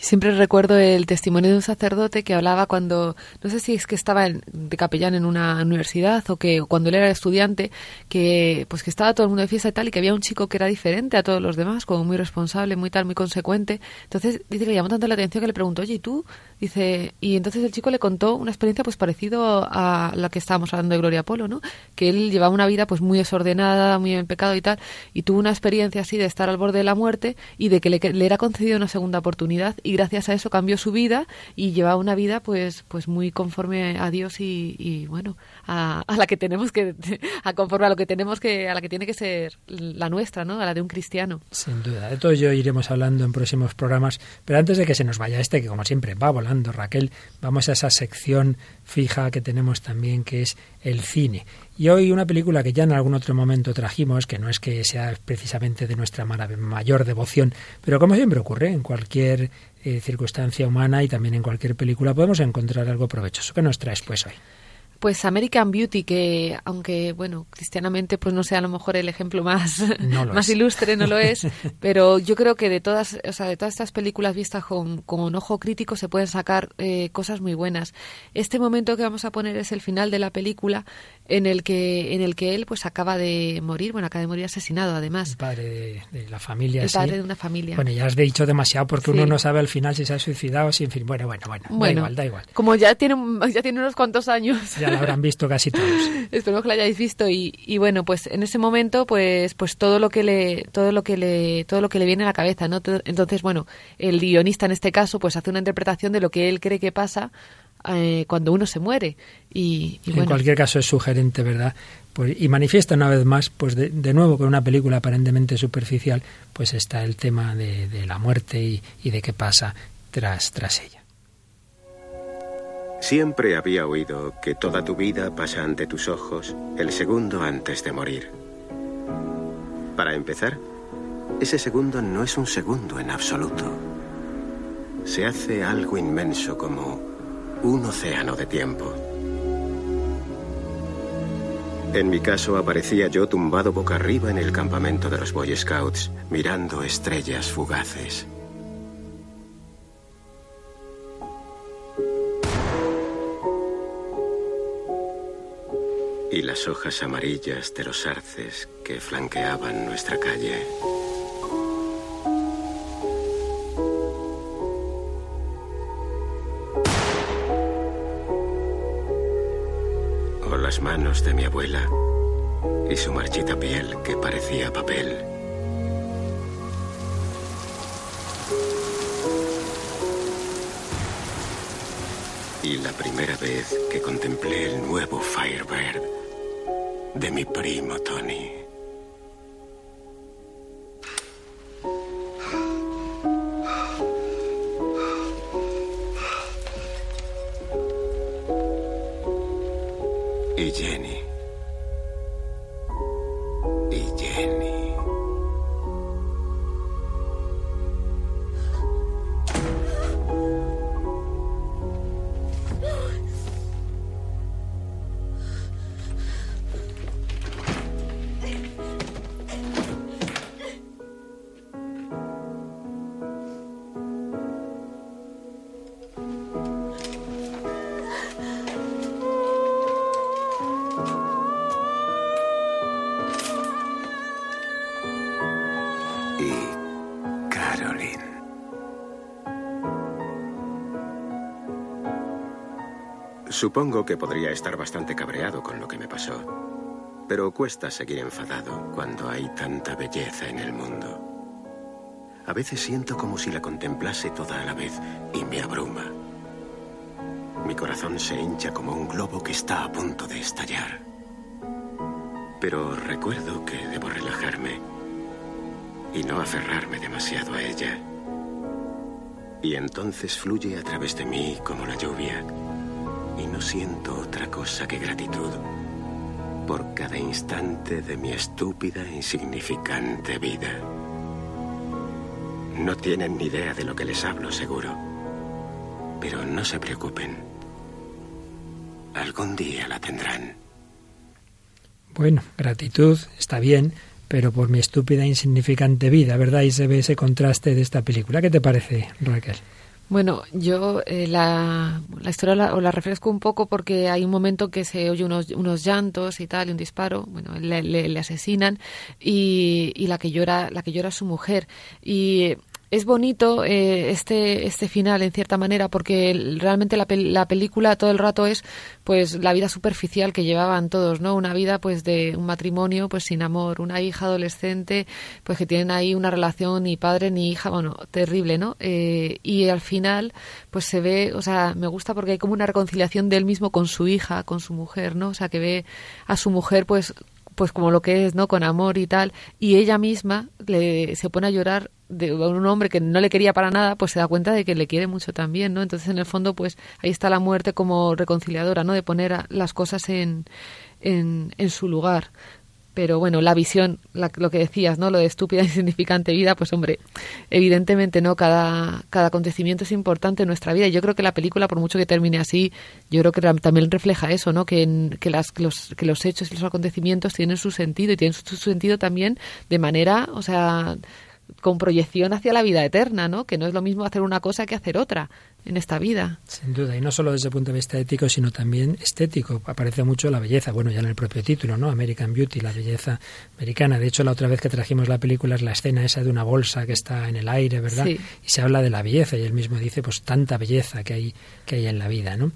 Siempre recuerdo el testimonio de un sacerdote que hablaba cuando, no sé si es que estaba en, de capellán en una universidad o que cuando él era estudiante, que pues que estaba todo el mundo de fiesta y tal y que había un chico que era diferente a todos los demás, como muy responsable, muy tal, muy consecuente. Entonces dice que le llamó tanto la atención que le preguntó, oye, ¿y tú? Dice, y entonces el chico le contó una experiencia pues parecido a la que estábamos hablando de Gloria Polo, ¿no? Que él llevaba una vida pues muy desordenada, muy en pecado y tal, y tuvo una experiencia así de estar al borde de la muerte y de que le, le era concedida una segunda oportunidad y gracias a eso cambió su vida y llevaba una vida pues pues muy conforme a Dios y, y bueno a, a, la que tenemos que a conforme a lo que tenemos que a la que tiene que ser la nuestra no a la de un cristiano. Sin duda. De todo ello iremos hablando en próximos programas. Pero antes de que se nos vaya este que como siempre va volando Raquel vamos a esa sección fija que tenemos también que es el cine y hoy una película que ya en algún otro momento trajimos, que no es que sea precisamente de nuestra mayor devoción, pero como siempre ocurre en cualquier eh, circunstancia humana y también en cualquier película podemos encontrar algo provechoso. ¿Qué nos traes pues hoy? Pues American Beauty, que aunque, bueno, cristianamente pues no sea a lo mejor el ejemplo más, no más es. ilustre, no lo es, pero yo creo que de todas, o sea, de todas estas películas vistas con, con ojo crítico se pueden sacar eh, cosas muy buenas. Este momento que vamos a poner es el final de la película en el que, en el que él pues acaba de morir, bueno, acaba de morir asesinado además. El padre de, de la familia. El sí. padre de una familia. Bueno, ya has dicho demasiado porque sí. uno no sabe al final si se ha suicidado, si en fin, bueno, bueno, bueno, bueno da igual, da igual. Como ya tiene, ya tiene unos cuantos años. Ya lo habrán visto casi todos. Esperemos que lo hayáis visto y, y, bueno, pues en ese momento, pues, pues todo lo que le, todo lo que le, todo lo que le viene a la cabeza, ¿no? Entonces, bueno, el guionista en este caso, pues hace una interpretación de lo que él cree que pasa eh, cuando uno se muere. Y, y en bueno. cualquier caso es sugerente, ¿verdad? Pues, y manifiesta una vez más, pues de, de, nuevo con una película aparentemente superficial, pues está el tema de, de la muerte y, y de qué pasa tras, tras ella. Siempre había oído que toda tu vida pasa ante tus ojos el segundo antes de morir. Para empezar, ese segundo no es un segundo en absoluto. Se hace algo inmenso como un océano de tiempo. En mi caso aparecía yo tumbado boca arriba en el campamento de los Boy Scouts, mirando estrellas fugaces. Y las hojas amarillas de los arces que flanqueaban nuestra calle. Manos de mi abuela y su marchita piel que parecía papel. Y la primera vez que contemplé el nuevo Firebird de mi primo Tony. Supongo que podría estar bastante cabreado con lo que me pasó, pero cuesta seguir enfadado cuando hay tanta belleza en el mundo. A veces siento como si la contemplase toda a la vez y me abruma. Mi corazón se hincha como un globo que está a punto de estallar. Pero recuerdo que debo relajarme y no aferrarme demasiado a ella. Y entonces fluye a través de mí como la lluvia y no siento otra cosa que gratitud por cada instante de mi estúpida e insignificante vida. No tienen ni idea de lo que les hablo, seguro. Pero no se preocupen. Algún día la tendrán. Bueno, gratitud está bien, pero por mi estúpida e insignificante vida, ¿verdad? Y se ve ese contraste de esta película. ¿Qué te parece, Raquel? Bueno, yo eh, la, la historia la, o la refresco un poco porque hay un momento que se oye unos, unos llantos y tal, y un disparo, bueno, le, le, le asesinan y, y, la que llora, la que llora es su mujer. Y es bonito eh, este este final en cierta manera porque realmente la, pel la, película todo el rato es pues la vida superficial que llevaban todos no una vida pues de un matrimonio pues sin amor una hija adolescente pues que tienen ahí una relación ni padre ni hija bueno terrible no eh, y al final pues se ve o sea me gusta porque hay como una reconciliación de él mismo con su hija con su mujer no o sea que ve a su mujer pues pues como lo que es, ¿no? Con amor y tal. Y ella misma le, se pone a llorar de un hombre que no le quería para nada, pues se da cuenta de que le quiere mucho también, ¿no? Entonces, en el fondo, pues ahí está la muerte como reconciliadora, ¿no? De poner las cosas en, en, en su lugar. Pero bueno, la visión, la, lo que decías, ¿no? Lo de estúpida e insignificante vida, pues hombre, evidentemente no, cada, cada acontecimiento es importante en nuestra vida. Y yo creo que la película, por mucho que termine así, yo creo que también refleja eso, ¿no? Que, que, las, los, que los hechos y los acontecimientos tienen su sentido y tienen su, su sentido también de manera, o sea, con proyección hacia la vida eterna, ¿no? Que no es lo mismo hacer una cosa que hacer otra en esta vida. Sin duda, y no solo desde el punto de vista ético, sino también estético. Aparece mucho la belleza, bueno, ya en el propio título, ¿no? American Beauty, la belleza americana. De hecho, la otra vez que trajimos la película es la escena esa de una bolsa que está en el aire, ¿verdad? Sí. Y se habla de la belleza y él mismo dice, pues tanta belleza que hay que hay en la vida, ¿no?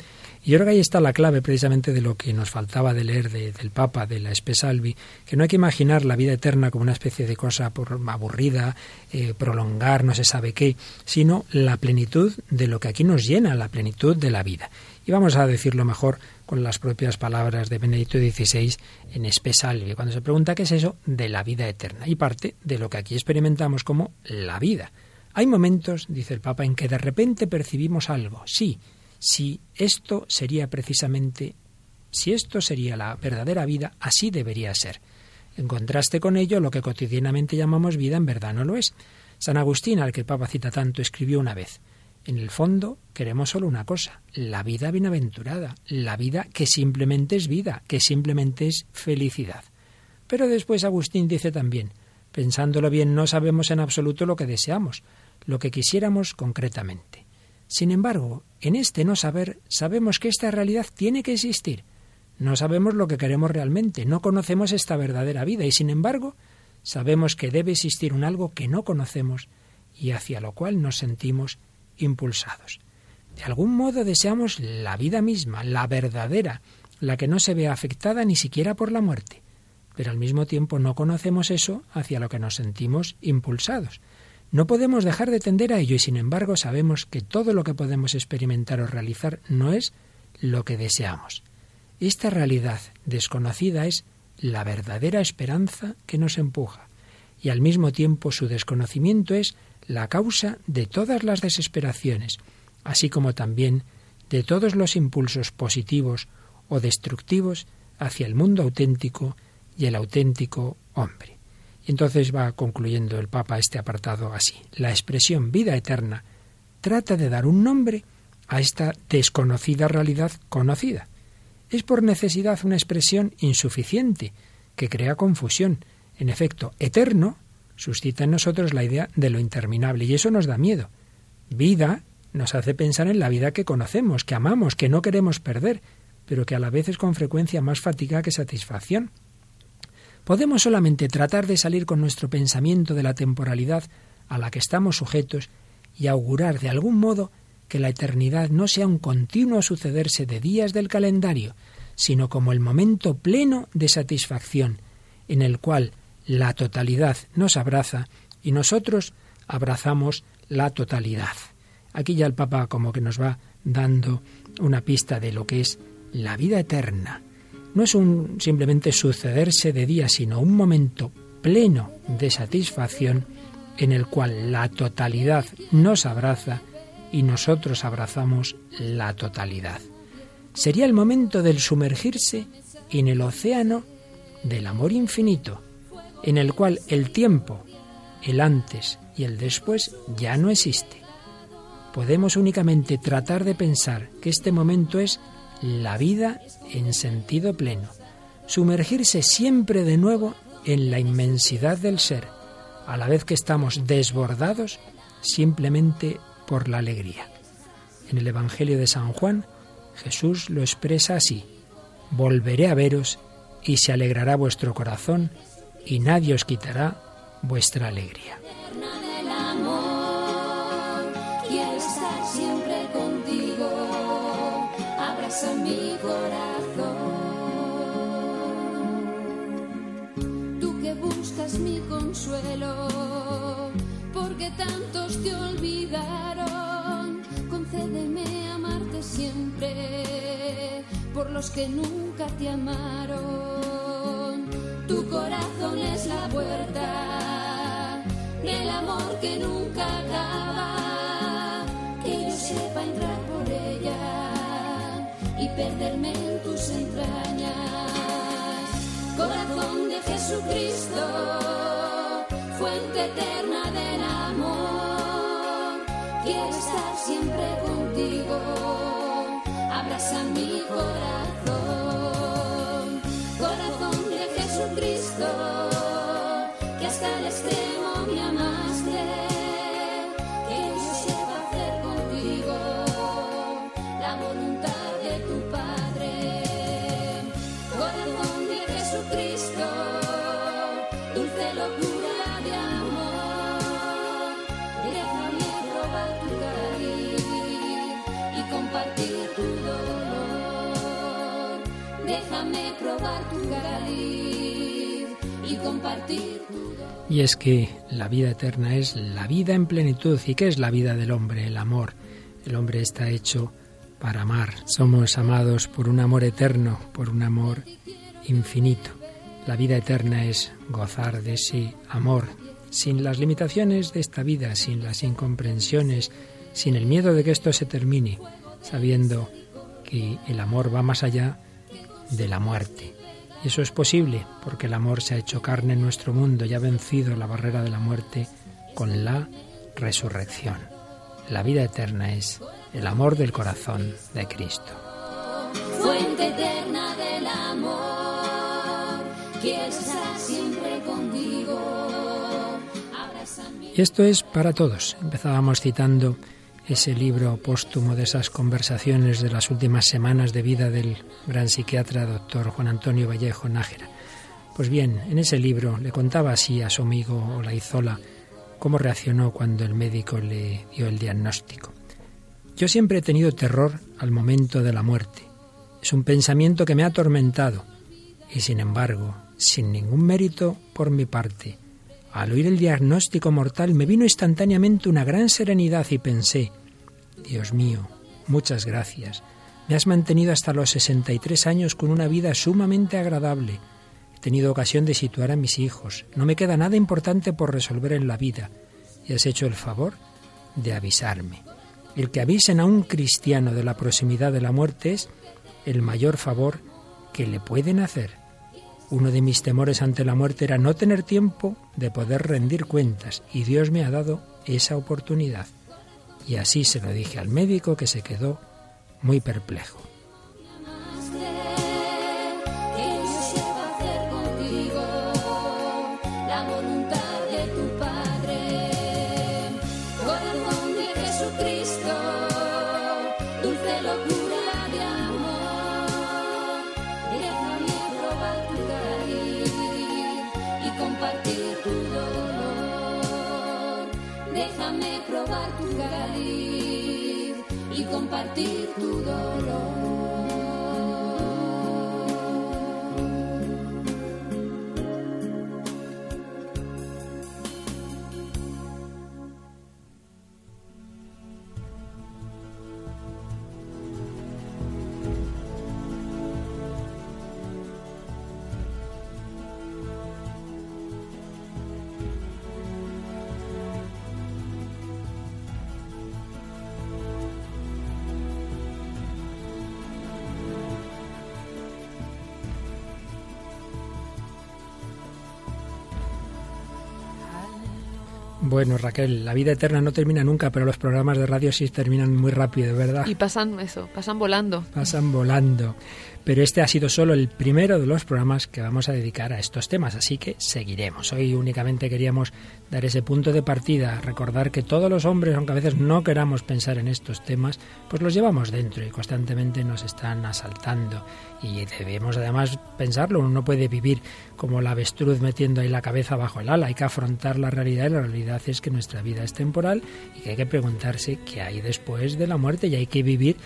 Y yo creo que ahí está la clave precisamente de lo que nos faltaba de leer de, del Papa, de la Espesalvi, que no hay que imaginar la vida eterna como una especie de cosa por, aburrida, eh, prolongar, no se sabe qué, sino la plenitud de lo que aquí nos llena, la plenitud de la vida. Y vamos a decirlo mejor con las propias palabras de Benedicto XVI en Espesalvi, cuando se pregunta qué es eso de la vida eterna, y parte de lo que aquí experimentamos como la vida. Hay momentos, dice el Papa, en que de repente percibimos algo, sí, si esto sería precisamente, si esto sería la verdadera vida, así debería ser. En contraste con ello, lo que cotidianamente llamamos vida en verdad no lo es. San Agustín, al que el Papa cita tanto, escribió una vez, en el fondo queremos solo una cosa, la vida bienaventurada, la vida que simplemente es vida, que simplemente es felicidad. Pero después Agustín dice también, pensándolo bien, no sabemos en absoluto lo que deseamos, lo que quisiéramos concretamente. Sin embargo, en este no saber sabemos que esta realidad tiene que existir. No sabemos lo que queremos realmente, no conocemos esta verdadera vida y sin embargo sabemos que debe existir un algo que no conocemos y hacia lo cual nos sentimos impulsados. De algún modo deseamos la vida misma, la verdadera, la que no se ve afectada ni siquiera por la muerte, pero al mismo tiempo no conocemos eso hacia lo que nos sentimos impulsados. No podemos dejar de tender a ello y sin embargo sabemos que todo lo que podemos experimentar o realizar no es lo que deseamos. Esta realidad desconocida es la verdadera esperanza que nos empuja y al mismo tiempo su desconocimiento es la causa de todas las desesperaciones, así como también de todos los impulsos positivos o destructivos hacia el mundo auténtico y el auténtico hombre. Entonces va concluyendo el Papa este apartado así. La expresión vida eterna trata de dar un nombre a esta desconocida realidad conocida. Es por necesidad una expresión insuficiente que crea confusión. En efecto, eterno suscita en nosotros la idea de lo interminable y eso nos da miedo. Vida nos hace pensar en la vida que conocemos, que amamos, que no queremos perder, pero que a la vez es con frecuencia más fatiga que satisfacción. Podemos solamente tratar de salir con nuestro pensamiento de la temporalidad a la que estamos sujetos y augurar de algún modo que la eternidad no sea un continuo sucederse de días del calendario, sino como el momento pleno de satisfacción, en el cual la totalidad nos abraza y nosotros abrazamos la totalidad. Aquí ya el Papa como que nos va dando una pista de lo que es la vida eterna. No es un simplemente sucederse de día, sino un momento pleno de satisfacción en el cual la totalidad nos abraza y nosotros abrazamos la totalidad. Sería el momento del sumergirse en el océano del amor infinito, en el cual el tiempo, el antes y el después ya no existe. Podemos únicamente tratar de pensar que este momento es la vida en sentido pleno, sumergirse siempre de nuevo en la inmensidad del ser, a la vez que estamos desbordados simplemente por la alegría. En el Evangelio de San Juan, Jesús lo expresa así, Volveré a veros y se alegrará vuestro corazón y nadie os quitará vuestra alegría. Mi corazón. Tú que buscas mi consuelo, porque tantos te olvidaron, concédeme amarte siempre por los que nunca te amaron. Tu corazón es la puerta del amor que nunca acaba, perderme en tus entrañas. Corazón de Jesucristo, fuente eterna del amor, quiero estar siempre contigo, abraza mi corazón. Y es que la vida eterna es la vida en plenitud. ¿Y qué es la vida del hombre? El amor. El hombre está hecho para amar. Somos amados por un amor eterno, por un amor infinito. La vida eterna es gozar de ese amor, sin las limitaciones de esta vida, sin las incomprensiones, sin el miedo de que esto se termine, sabiendo que el amor va más allá de la muerte. Y eso es posible porque el amor se ha hecho carne en nuestro mundo y ha vencido la barrera de la muerte con la resurrección. La vida eterna es el amor del corazón de Cristo. Fuente eterna del amor, quiero estar siempre contigo. Y esto es para todos. Empezábamos citando ese libro póstumo de esas conversaciones de las últimas semanas de vida del gran psiquiatra doctor Juan Antonio Vallejo Nájera. Pues bien, en ese libro le contaba así a su amigo Olaizola cómo reaccionó cuando el médico le dio el diagnóstico. Yo siempre he tenido terror al momento de la muerte. Es un pensamiento que me ha atormentado y sin embargo, sin ningún mérito por mi parte, al oír el diagnóstico mortal me vino instantáneamente una gran serenidad y pensé, Dios mío, muchas gracias. Me has mantenido hasta los 63 años con una vida sumamente agradable. He tenido ocasión de situar a mis hijos. No me queda nada importante por resolver en la vida. Y has hecho el favor de avisarme. El que avisen a un cristiano de la proximidad de la muerte es el mayor favor que le pueden hacer. Uno de mis temores ante la muerte era no tener tiempo de poder rendir cuentas y Dios me ha dado esa oportunidad. Y así se lo dije al médico que se quedó muy perplejo. Y compartir Bueno, Raquel, la vida eterna no termina nunca, pero los programas de radio sí terminan muy rápido, ¿verdad? Y pasan eso, pasan volando. Pasan volando. Pero este ha sido solo el primero de los programas que vamos a dedicar a estos temas, así que seguiremos. Hoy únicamente queríamos dar ese punto de partida, recordar que todos los hombres, aunque a veces no queramos pensar en estos temas, pues los llevamos dentro y constantemente nos están asaltando. Y debemos además pensarlo, uno no puede vivir como la avestruz metiendo ahí la cabeza bajo el ala, hay que afrontar la realidad y la realidad es que nuestra vida es temporal y que hay que preguntarse qué hay después de la muerte y hay que vivir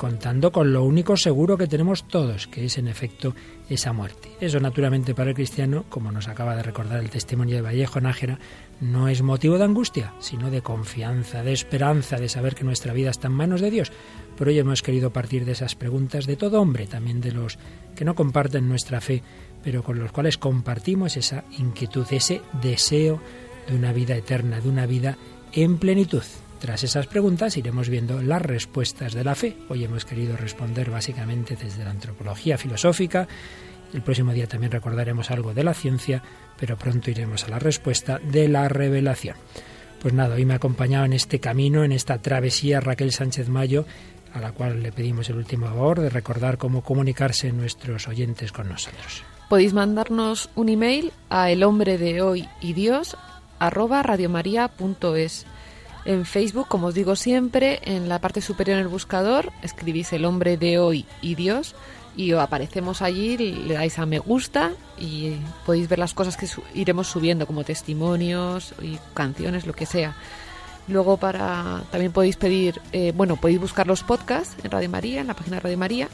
contando con lo único seguro que tenemos todos, que es en efecto esa muerte. Eso naturalmente para el cristiano, como nos acaba de recordar el testimonio de Vallejo Nájera, no es motivo de angustia, sino de confianza, de esperanza, de saber que nuestra vida está en manos de Dios. Por ello hemos querido partir de esas preguntas de todo hombre, también de los que no comparten nuestra fe, pero con los cuales compartimos esa inquietud, ese deseo de una vida eterna, de una vida en plenitud. Tras esas preguntas iremos viendo las respuestas de la fe. Hoy hemos querido responder básicamente desde la antropología filosófica. El próximo día también recordaremos algo de la ciencia, pero pronto iremos a la respuesta de la revelación. Pues nada, hoy me ha acompañado en este camino, en esta travesía Raquel Sánchez Mayo, a la cual le pedimos el último favor de recordar cómo comunicarse nuestros oyentes con nosotros. Podéis mandarnos un email a el hombre de hoy y Dios arroba radiomaria.es. En Facebook, como os digo siempre, en la parte superior en el buscador escribís el hombre de hoy y Dios y aparecemos allí, le dais a me gusta y podéis ver las cosas que iremos subiendo como testimonios y canciones, lo que sea. Luego para también podéis pedir, eh, bueno, podéis buscar los podcasts en Radio María, en la página de Radio María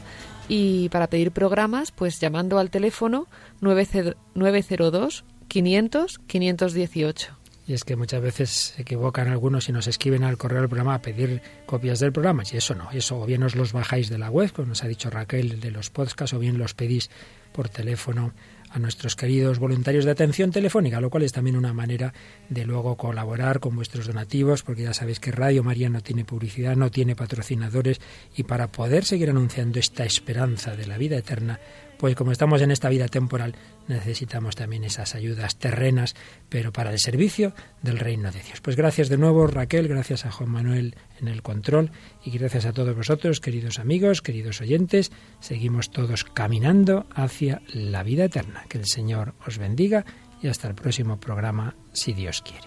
y para pedir programas, pues llamando al teléfono 902 500 518. Y es que muchas veces se equivocan algunos y nos escriben al correo del programa a pedir copias del programa. Y eso no, eso o bien os los bajáis de la web, como nos ha dicho Raquel, de los podcasts, o bien los pedís por teléfono a nuestros queridos voluntarios de atención telefónica, lo cual es también una manera de luego colaborar con vuestros donativos, porque ya sabéis que Radio María no tiene publicidad, no tiene patrocinadores, y para poder seguir anunciando esta esperanza de la vida eterna, pues como estamos en esta vida temporal, necesitamos también esas ayudas terrenas, pero para el servicio del reino de Dios. Pues gracias de nuevo, Raquel, gracias a Juan Manuel en el control y gracias a todos vosotros, queridos amigos, queridos oyentes. Seguimos todos caminando hacia la vida eterna. Que el Señor os bendiga y hasta el próximo programa, si Dios quiere.